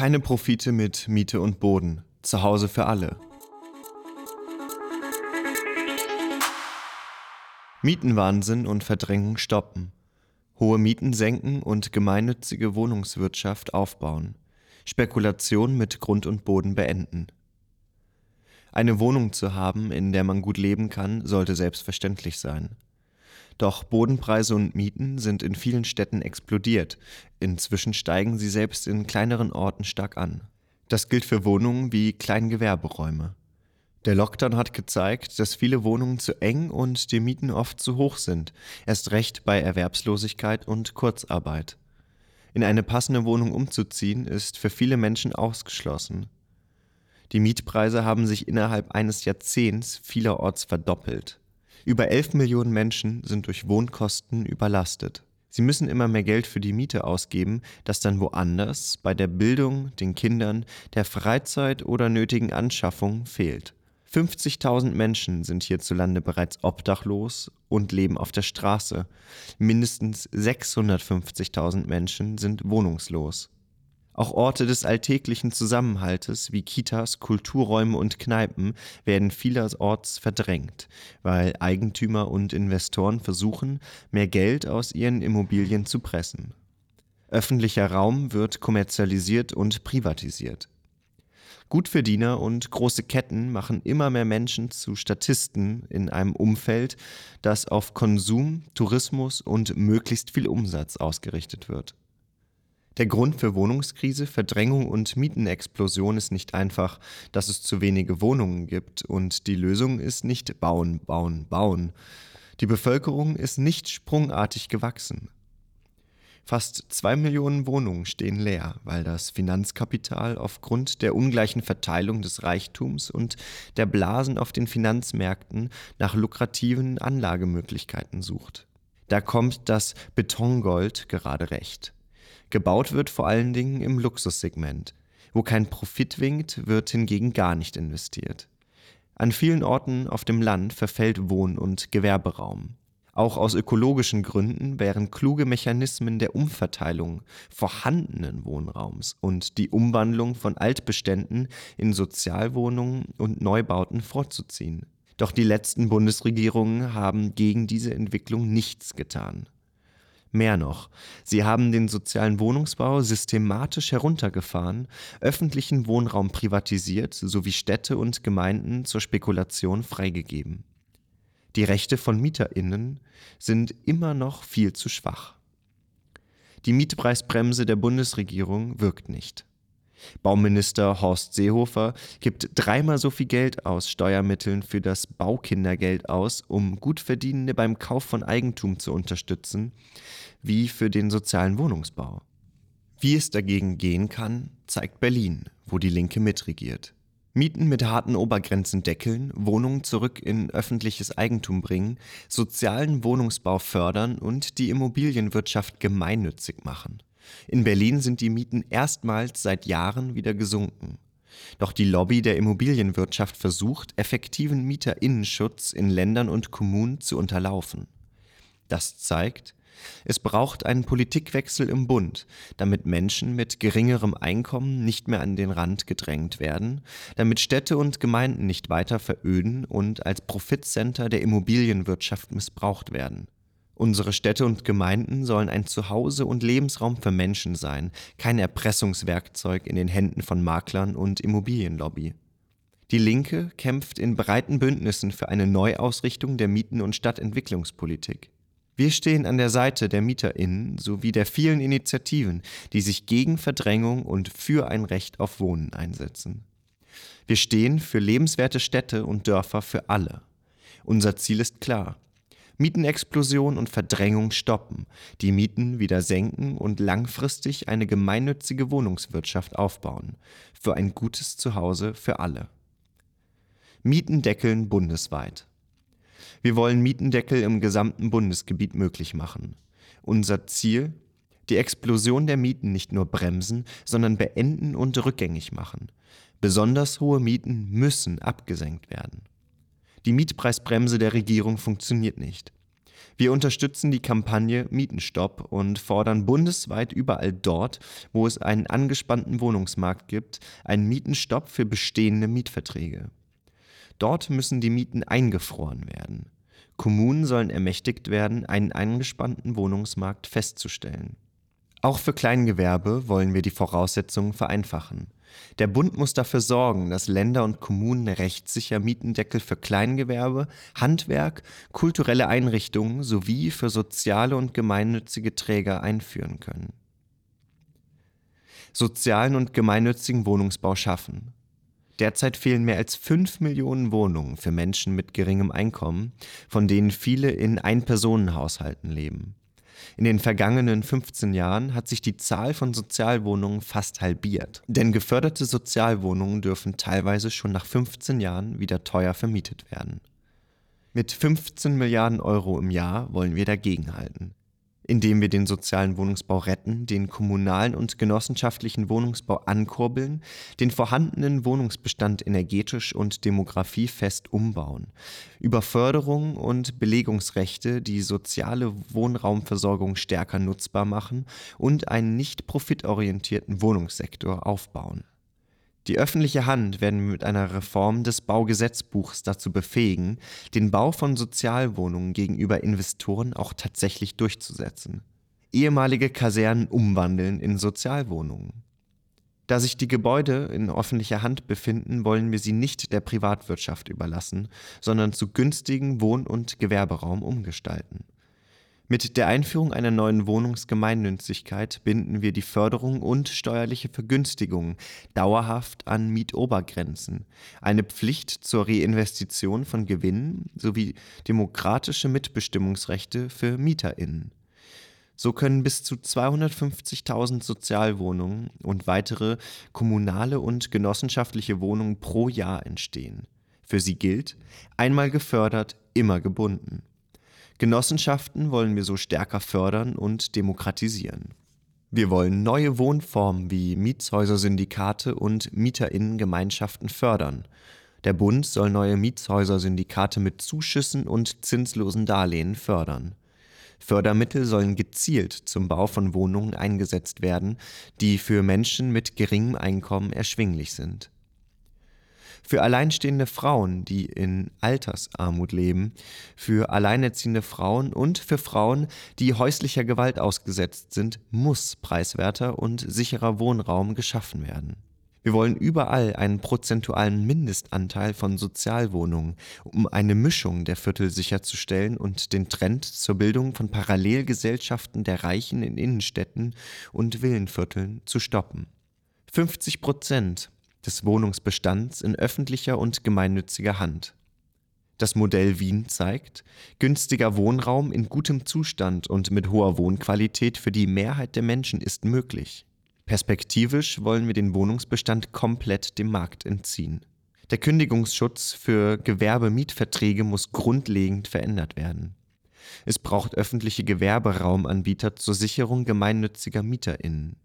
Keine Profite mit Miete und Boden. Zuhause für alle. Mietenwahnsinn und Verdrängung stoppen. Hohe Mieten senken und gemeinnützige Wohnungswirtschaft aufbauen. Spekulation mit Grund und Boden beenden. Eine Wohnung zu haben, in der man gut leben kann, sollte selbstverständlich sein. Doch Bodenpreise und Mieten sind in vielen Städten explodiert. Inzwischen steigen sie selbst in kleineren Orten stark an. Das gilt für Wohnungen wie Kleingewerberäume. Der Lockdown hat gezeigt, dass viele Wohnungen zu eng und die Mieten oft zu hoch sind, erst recht bei Erwerbslosigkeit und Kurzarbeit. In eine passende Wohnung umzuziehen ist für viele Menschen ausgeschlossen. Die Mietpreise haben sich innerhalb eines Jahrzehnts vielerorts verdoppelt. Über 11 Millionen Menschen sind durch Wohnkosten überlastet. Sie müssen immer mehr Geld für die Miete ausgeben, das dann woanders, bei der Bildung, den Kindern, der Freizeit oder nötigen Anschaffung fehlt. 50.000 Menschen sind hierzulande bereits obdachlos und leben auf der Straße. Mindestens 650.000 Menschen sind wohnungslos. Auch Orte des alltäglichen Zusammenhaltes wie Kitas, Kulturräume und Kneipen werden vielerorts verdrängt, weil Eigentümer und Investoren versuchen, mehr Geld aus ihren Immobilien zu pressen. Öffentlicher Raum wird kommerzialisiert und privatisiert. Gutverdiener und große Ketten machen immer mehr Menschen zu Statisten in einem Umfeld, das auf Konsum, Tourismus und möglichst viel Umsatz ausgerichtet wird. Der Grund für Wohnungskrise, Verdrängung und Mietenexplosion ist nicht einfach, dass es zu wenige Wohnungen gibt und die Lösung ist nicht bauen, bauen, bauen. Die Bevölkerung ist nicht sprungartig gewachsen. Fast zwei Millionen Wohnungen stehen leer, weil das Finanzkapital aufgrund der ungleichen Verteilung des Reichtums und der Blasen auf den Finanzmärkten nach lukrativen Anlagemöglichkeiten sucht. Da kommt das Betongold gerade recht. Gebaut wird vor allen Dingen im Luxussegment. Wo kein Profit winkt, wird hingegen gar nicht investiert. An vielen Orten auf dem Land verfällt Wohn- und Gewerberaum. Auch aus ökologischen Gründen wären kluge Mechanismen der Umverteilung vorhandenen Wohnraums und die Umwandlung von Altbeständen in Sozialwohnungen und Neubauten vorzuziehen. Doch die letzten Bundesregierungen haben gegen diese Entwicklung nichts getan. Mehr noch, sie haben den sozialen Wohnungsbau systematisch heruntergefahren, öffentlichen Wohnraum privatisiert sowie Städte und Gemeinden zur Spekulation freigegeben. Die Rechte von Mieterinnen sind immer noch viel zu schwach. Die Mietpreisbremse der Bundesregierung wirkt nicht. Bauminister Horst Seehofer gibt dreimal so viel Geld aus Steuermitteln für das Baukindergeld aus, um Gutverdienende beim Kauf von Eigentum zu unterstützen, wie für den sozialen Wohnungsbau. Wie es dagegen gehen kann, zeigt Berlin, wo die Linke mitregiert. Mieten mit harten Obergrenzen deckeln, Wohnungen zurück in öffentliches Eigentum bringen, sozialen Wohnungsbau fördern und die Immobilienwirtschaft gemeinnützig machen. In Berlin sind die Mieten erstmals seit Jahren wieder gesunken. Doch die Lobby der Immobilienwirtschaft versucht, effektiven Mieterinnenschutz in Ländern und Kommunen zu unterlaufen. Das zeigt, es braucht einen Politikwechsel im Bund, damit Menschen mit geringerem Einkommen nicht mehr an den Rand gedrängt werden, damit Städte und Gemeinden nicht weiter veröden und als Profitcenter der Immobilienwirtschaft missbraucht werden. Unsere Städte und Gemeinden sollen ein Zuhause und Lebensraum für Menschen sein, kein Erpressungswerkzeug in den Händen von Maklern und Immobilienlobby. Die Linke kämpft in breiten Bündnissen für eine Neuausrichtung der Mieten- und Stadtentwicklungspolitik. Wir stehen an der Seite der Mieterinnen sowie der vielen Initiativen, die sich gegen Verdrängung und für ein Recht auf Wohnen einsetzen. Wir stehen für lebenswerte Städte und Dörfer für alle. Unser Ziel ist klar. Mietenexplosion und Verdrängung stoppen, die Mieten wieder senken und langfristig eine gemeinnützige Wohnungswirtschaft aufbauen, für ein gutes Zuhause für alle. Mietendeckeln bundesweit. Wir wollen Mietendeckel im gesamten Bundesgebiet möglich machen. Unser Ziel? Die Explosion der Mieten nicht nur bremsen, sondern beenden und rückgängig machen. Besonders hohe Mieten müssen abgesenkt werden. Die Mietpreisbremse der Regierung funktioniert nicht. Wir unterstützen die Kampagne Mietenstopp und fordern bundesweit überall dort, wo es einen angespannten Wohnungsmarkt gibt, einen Mietenstopp für bestehende Mietverträge. Dort müssen die Mieten eingefroren werden. Kommunen sollen ermächtigt werden, einen angespannten Wohnungsmarkt festzustellen. Auch für Kleingewerbe wollen wir die Voraussetzungen vereinfachen. Der Bund muss dafür sorgen, dass Länder und Kommunen rechtssicher Mietendeckel für Kleingewerbe, Handwerk, kulturelle Einrichtungen sowie für soziale und gemeinnützige Träger einführen können. Sozialen und gemeinnützigen Wohnungsbau schaffen. Derzeit fehlen mehr als 5 Millionen Wohnungen für Menschen mit geringem Einkommen, von denen viele in Einpersonenhaushalten leben. In den vergangenen 15 Jahren hat sich die Zahl von Sozialwohnungen fast halbiert. Denn geförderte Sozialwohnungen dürfen teilweise schon nach 15 Jahren wieder teuer vermietet werden. Mit 15 Milliarden Euro im Jahr wollen wir dagegenhalten indem wir den sozialen Wohnungsbau retten, den kommunalen und genossenschaftlichen Wohnungsbau ankurbeln, den vorhandenen Wohnungsbestand energetisch und demografiefest umbauen, über Förderung und Belegungsrechte die soziale Wohnraumversorgung stärker nutzbar machen und einen nicht profitorientierten Wohnungssektor aufbauen. Die öffentliche Hand werden wir mit einer Reform des Baugesetzbuchs dazu befähigen, den Bau von Sozialwohnungen gegenüber Investoren auch tatsächlich durchzusetzen. Ehemalige Kasernen umwandeln in Sozialwohnungen. Da sich die Gebäude in öffentlicher Hand befinden, wollen wir sie nicht der Privatwirtschaft überlassen, sondern zu günstigen Wohn- und Gewerberaum umgestalten. Mit der Einführung einer neuen Wohnungsgemeinnützigkeit binden wir die Förderung und steuerliche Vergünstigung dauerhaft an Mietobergrenzen, eine Pflicht zur Reinvestition von Gewinnen sowie demokratische Mitbestimmungsrechte für MieterInnen. So können bis zu 250.000 Sozialwohnungen und weitere kommunale und genossenschaftliche Wohnungen pro Jahr entstehen. Für sie gilt, einmal gefördert, immer gebunden. Genossenschaften wollen wir so stärker fördern und demokratisieren. Wir wollen neue Wohnformen wie Mietshäusersyndikate und Mieterinnengemeinschaften fördern. Der Bund soll neue Mietshäusersyndikate mit Zuschüssen und zinslosen Darlehen fördern. Fördermittel sollen gezielt zum Bau von Wohnungen eingesetzt werden, die für Menschen mit geringem Einkommen erschwinglich sind. Für alleinstehende Frauen, die in Altersarmut leben, für alleinerziehende Frauen und für Frauen, die häuslicher Gewalt ausgesetzt sind, muss preiswerter und sicherer Wohnraum geschaffen werden. Wir wollen überall einen prozentualen Mindestanteil von Sozialwohnungen, um eine Mischung der Viertel sicherzustellen und den Trend zur Bildung von Parallelgesellschaften der Reichen in Innenstädten und Villenvierteln zu stoppen. 50 Prozent des Wohnungsbestands in öffentlicher und gemeinnütziger Hand. Das Modell Wien zeigt, günstiger Wohnraum in gutem Zustand und mit hoher Wohnqualität für die Mehrheit der Menschen ist möglich. Perspektivisch wollen wir den Wohnungsbestand komplett dem Markt entziehen. Der Kündigungsschutz für Gewerbemietverträge muss grundlegend verändert werden. Es braucht öffentliche Gewerberaumanbieter zur Sicherung gemeinnütziger MieterInnen.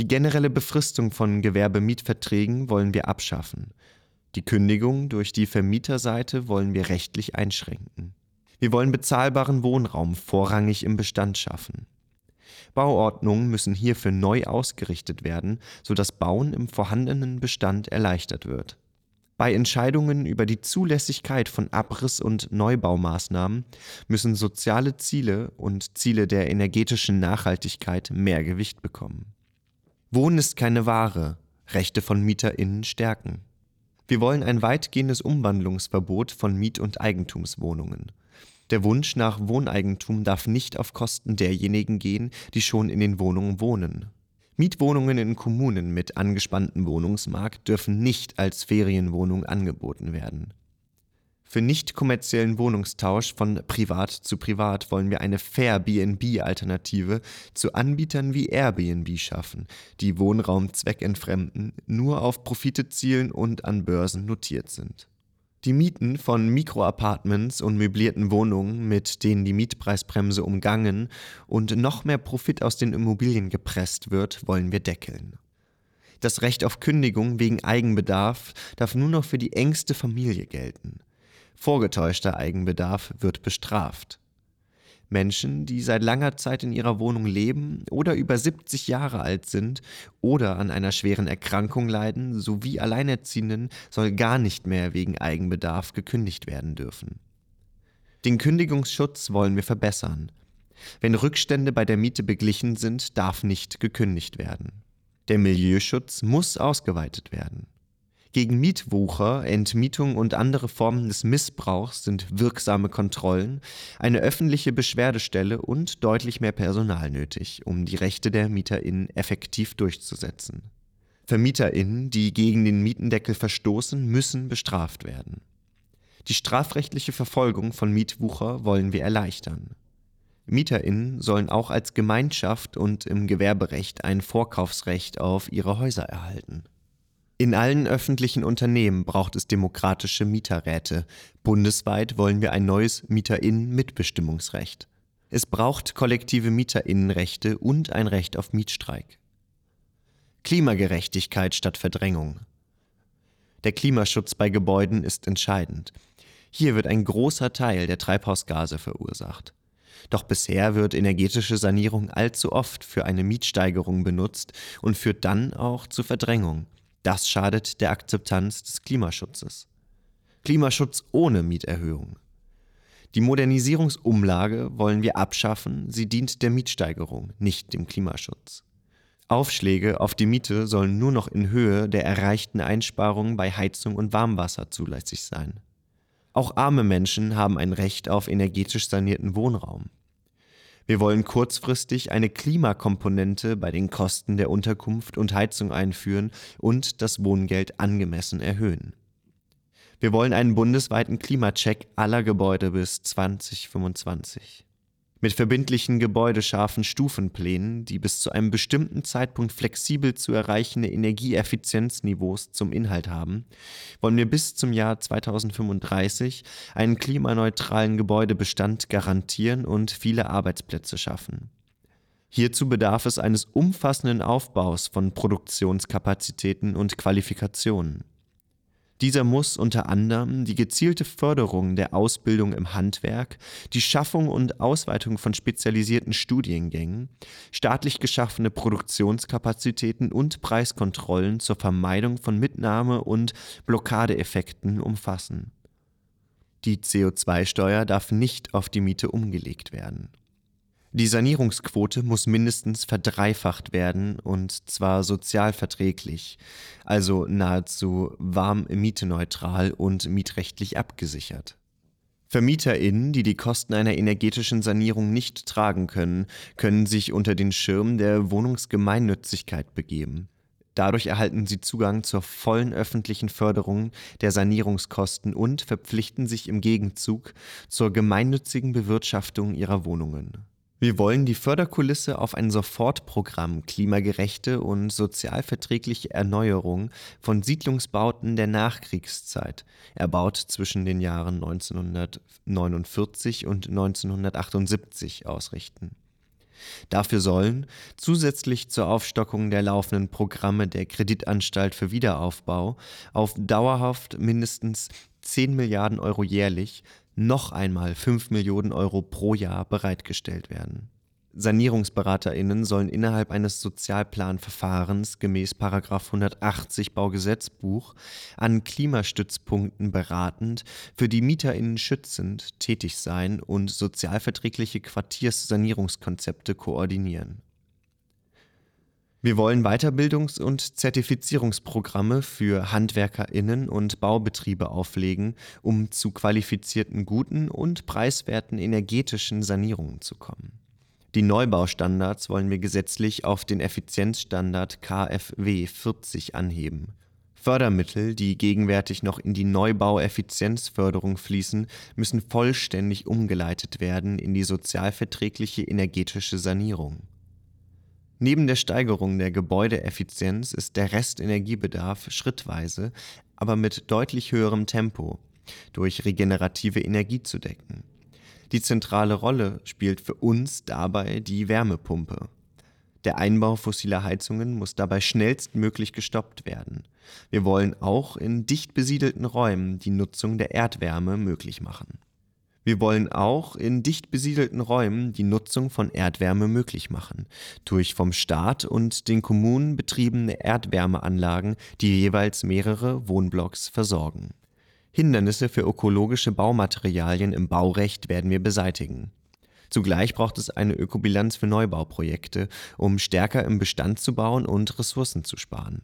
Die generelle Befristung von Gewerbemietverträgen wollen wir abschaffen. Die Kündigung durch die Vermieterseite wollen wir rechtlich einschränken. Wir wollen bezahlbaren Wohnraum vorrangig im Bestand schaffen. Bauordnungen müssen hierfür neu ausgerichtet werden, sodass Bauen im vorhandenen Bestand erleichtert wird. Bei Entscheidungen über die Zulässigkeit von Abriss- und Neubaumaßnahmen müssen soziale Ziele und Ziele der energetischen Nachhaltigkeit mehr Gewicht bekommen. Wohnen ist keine Ware, Rechte von MieterInnen stärken. Wir wollen ein weitgehendes Umwandlungsverbot von Miet- und Eigentumswohnungen. Der Wunsch nach Wohneigentum darf nicht auf Kosten derjenigen gehen, die schon in den Wohnungen wohnen. Mietwohnungen in Kommunen mit angespanntem Wohnungsmarkt dürfen nicht als Ferienwohnung angeboten werden. Für nicht kommerziellen Wohnungstausch von privat zu privat wollen wir eine Fair BNB-Alternative zu Anbietern wie Airbnb schaffen, die Wohnraum zweckentfremden, nur auf Profite zielen und an Börsen notiert sind. Die Mieten von Mikroapartments und möblierten Wohnungen, mit denen die Mietpreisbremse umgangen und noch mehr Profit aus den Immobilien gepresst wird, wollen wir deckeln. Das Recht auf Kündigung wegen Eigenbedarf darf nur noch für die engste Familie gelten. Vorgetäuschter Eigenbedarf wird bestraft. Menschen, die seit langer Zeit in ihrer Wohnung leben oder über 70 Jahre alt sind oder an einer schweren Erkrankung leiden, sowie Alleinerziehenden soll gar nicht mehr wegen Eigenbedarf gekündigt werden dürfen. Den Kündigungsschutz wollen wir verbessern. Wenn Rückstände bei der Miete beglichen sind, darf nicht gekündigt werden. Der Milieuschutz muss ausgeweitet werden. Gegen Mietwucher, Entmietung und andere Formen des Missbrauchs sind wirksame Kontrollen, eine öffentliche Beschwerdestelle und deutlich mehr Personal nötig, um die Rechte der MieterInnen effektiv durchzusetzen. VermieterInnen, die gegen den Mietendeckel verstoßen, müssen bestraft werden. Die strafrechtliche Verfolgung von Mietwucher wollen wir erleichtern. MieterInnen sollen auch als Gemeinschaft und im Gewerberecht ein Vorkaufsrecht auf ihre Häuser erhalten. In allen öffentlichen Unternehmen braucht es demokratische Mieterräte. Bundesweit wollen wir ein neues Mieterinnen-Mitbestimmungsrecht. Es braucht kollektive Mieterinnenrechte und ein Recht auf Mietstreik. Klimagerechtigkeit statt Verdrängung. Der Klimaschutz bei Gebäuden ist entscheidend. Hier wird ein großer Teil der Treibhausgase verursacht. Doch bisher wird energetische Sanierung allzu oft für eine Mietsteigerung benutzt und führt dann auch zu Verdrängung. Das schadet der Akzeptanz des Klimaschutzes. Klimaschutz ohne Mieterhöhung. Die Modernisierungsumlage wollen wir abschaffen, sie dient der Mietsteigerung, nicht dem Klimaschutz. Aufschläge auf die Miete sollen nur noch in Höhe der erreichten Einsparungen bei Heizung und Warmwasser zulässig sein. Auch arme Menschen haben ein Recht auf energetisch sanierten Wohnraum. Wir wollen kurzfristig eine Klimakomponente bei den Kosten der Unterkunft und Heizung einführen und das Wohngeld angemessen erhöhen. Wir wollen einen bundesweiten Klimacheck aller Gebäude bis 2025 mit verbindlichen gebäudescharfen Stufenplänen, die bis zu einem bestimmten Zeitpunkt flexibel zu erreichende Energieeffizienzniveaus zum Inhalt haben, wollen wir bis zum Jahr 2035 einen klimaneutralen Gebäudebestand garantieren und viele Arbeitsplätze schaffen. Hierzu bedarf es eines umfassenden Aufbaus von Produktionskapazitäten und Qualifikationen. Dieser muss unter anderem die gezielte Förderung der Ausbildung im Handwerk, die Schaffung und Ausweitung von spezialisierten Studiengängen, staatlich geschaffene Produktionskapazitäten und Preiskontrollen zur Vermeidung von Mitnahme- und Blockadeeffekten umfassen. Die CO2-Steuer darf nicht auf die Miete umgelegt werden die Sanierungsquote muss mindestens verdreifacht werden und zwar sozialverträglich, also nahezu warm mieteneutral und mietrechtlich abgesichert. VermieterInnen, die die Kosten einer energetischen Sanierung nicht tragen können, können sich unter den Schirm der Wohnungsgemeinnützigkeit begeben. Dadurch erhalten sie Zugang zur vollen öffentlichen Förderung der Sanierungskosten und verpflichten sich im Gegenzug zur gemeinnützigen Bewirtschaftung ihrer Wohnungen. Wir wollen die Förderkulisse auf ein Sofortprogramm klimagerechte und sozialverträgliche Erneuerung von Siedlungsbauten der Nachkriegszeit, erbaut zwischen den Jahren 1949 und 1978, ausrichten. Dafür sollen, zusätzlich zur Aufstockung der laufenden Programme der Kreditanstalt für Wiederaufbau, auf dauerhaft mindestens 10 Milliarden Euro jährlich noch einmal 5 Millionen Euro pro Jahr bereitgestellt werden. SanierungsberaterInnen sollen innerhalb eines Sozialplanverfahrens gemäß 180 Baugesetzbuch an Klimastützpunkten beratend, für die MieterInnen schützend tätig sein und sozialverträgliche Quartierssanierungskonzepte koordinieren wir wollen Weiterbildungs- und Zertifizierungsprogramme für HandwerkerInnen und Baubetriebe auflegen, um zu qualifizierten guten und preiswerten energetischen Sanierungen zu kommen. Die Neubaustandards wollen wir gesetzlich auf den Effizienzstandard KfW 40 anheben. Fördermittel, die gegenwärtig noch in die Neubaueffizienzförderung fließen, müssen vollständig umgeleitet werden in die sozialverträgliche energetische Sanierung. Neben der Steigerung der Gebäudeeffizienz ist der Restenergiebedarf schrittweise, aber mit deutlich höherem Tempo durch regenerative Energie zu decken. Die zentrale Rolle spielt für uns dabei die Wärmepumpe. Der Einbau fossiler Heizungen muss dabei schnellstmöglich gestoppt werden. Wir wollen auch in dicht besiedelten Räumen die Nutzung der Erdwärme möglich machen Wir wollen auch in dicht besiedelten Räumen die Nutzung von Erdwärme möglich machen, durch vom Staat und den Kommunen betriebene Erdwärmeanlagen, die jeweils mehrere Wohnblocks versorgen. Hindernisse für ökologische Baumaterialien im Baurecht werden wir beseitigen. Zugleich braucht es eine Ökobilanz für Neubauprojekte, um stärker im Bestand zu bauen und Ressourcen zu sparen.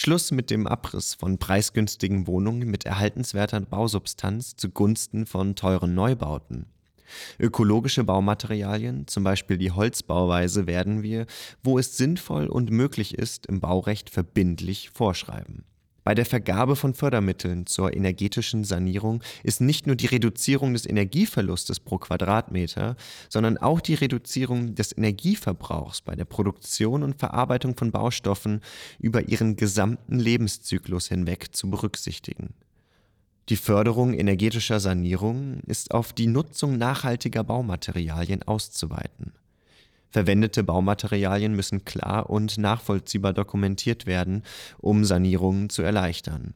Schluss mit dem Abriss von preisgünstigen Wohnungen mit erhaltenswerter Bausubstanz zugunsten von teuren Neubauten. Ökologische Baumaterialien, zum Beispiel die Holzbauweise, werden wir, wo es sinnvoll und möglich ist, im Baurecht verbindlich vorschreiben. Bei der Vergabe von Fördermitteln zur energetischen Sanierung ist nicht nur die Reduzierung des Energieverlustes pro Quadratmeter, sondern auch die Reduzierung des Energieverbrauchs bei der Produktion und Verarbeitung von Baustoffen über ihren gesamten Lebenszyklus hinweg zu berücksichtigen. Die Förderung energetischer Sanierung ist auf die Nutzung nachhaltiger Baumaterialien auszuweiten. Verwendete Baumaterialien müssen klar und nachvollziehbar dokumentiert werden, um Sanierungen zu erleichtern